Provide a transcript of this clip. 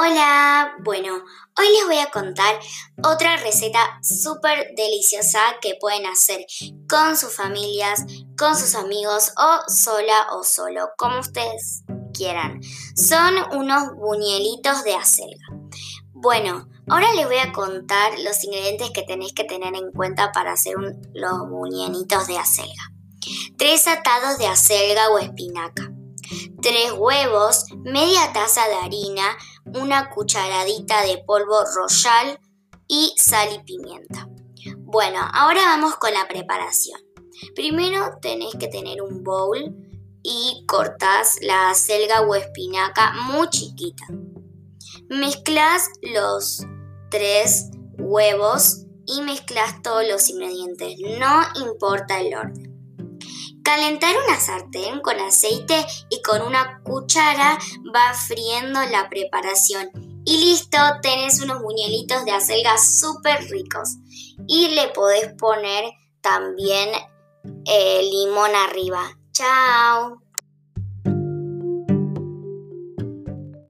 Hola, bueno, hoy les voy a contar otra receta súper deliciosa que pueden hacer con sus familias, con sus amigos o sola o solo, como ustedes quieran. Son unos buñuelitos de acelga. Bueno, ahora les voy a contar los ingredientes que tenéis que tener en cuenta para hacer los buñuelitos de acelga. Tres atados de acelga o espinaca. Tres huevos, media taza de harina, una cucharadita de polvo royal y sal y pimienta. Bueno, ahora vamos con la preparación. Primero tenéis que tener un bowl y cortás la selga o espinaca muy chiquita. Mezclas los tres huevos y mezclas todos los ingredientes, no importa el orden. Calentar una sartén con aceite y con una cuchara va friendo la preparación. Y listo, tenés unos buñuelitos de acelga súper ricos. Y le podés poner también eh, limón arriba. ¡Chao!